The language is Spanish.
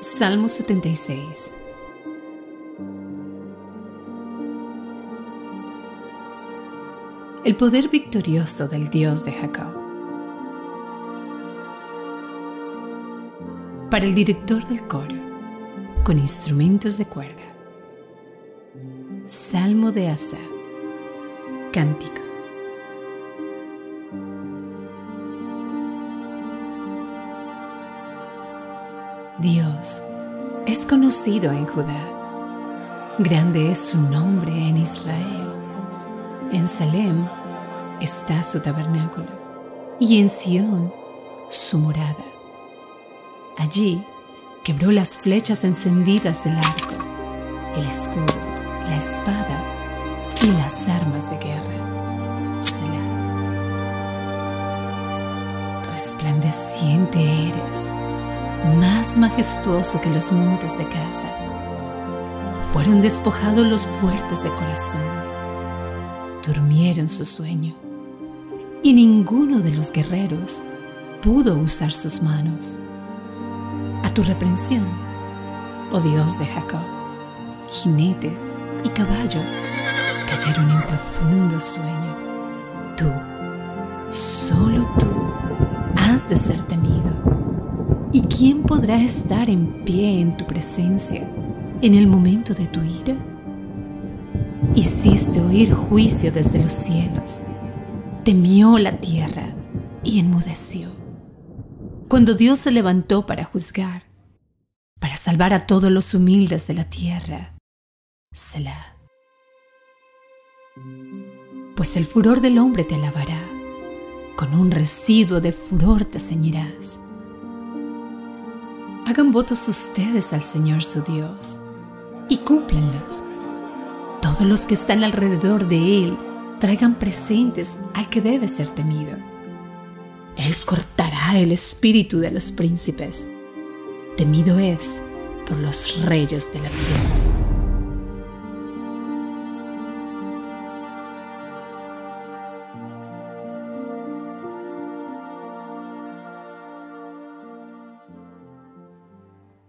Salmo 76 El poder victorioso del Dios de Jacob. Para el director del coro, con instrumentos de cuerda. Salmo de Asa. Cántico. Dios es conocido en Judá. Grande es su nombre en Israel. En Salem está su tabernáculo y en Sión su morada. Allí quebró las flechas encendidas del arco, el escudo, la espada y las armas de guerra. Selah. Resplandeciente eres majestuoso que los montes de casa. Fueron despojados los fuertes de corazón. Durmieron su sueño. Y ninguno de los guerreros pudo usar sus manos. A tu reprensión, oh Dios de Jacob, jinete y caballo cayeron en profundo sueño. Tú, solo tú, has de ser temido ¿Y quién podrá estar en pie en tu presencia en el momento de tu ira? Hiciste oír juicio desde los cielos, temió la tierra y enmudeció. Cuando Dios se levantó para juzgar, para salvar a todos los humildes de la tierra, Selah. Pues el furor del hombre te alabará, con un residuo de furor te ceñirás Hagan votos ustedes al Señor su Dios y cúmplenlos. Todos los que están alrededor de Él traigan presentes al que debe ser temido. Él cortará el espíritu de los príncipes. Temido es por los reyes de la tierra.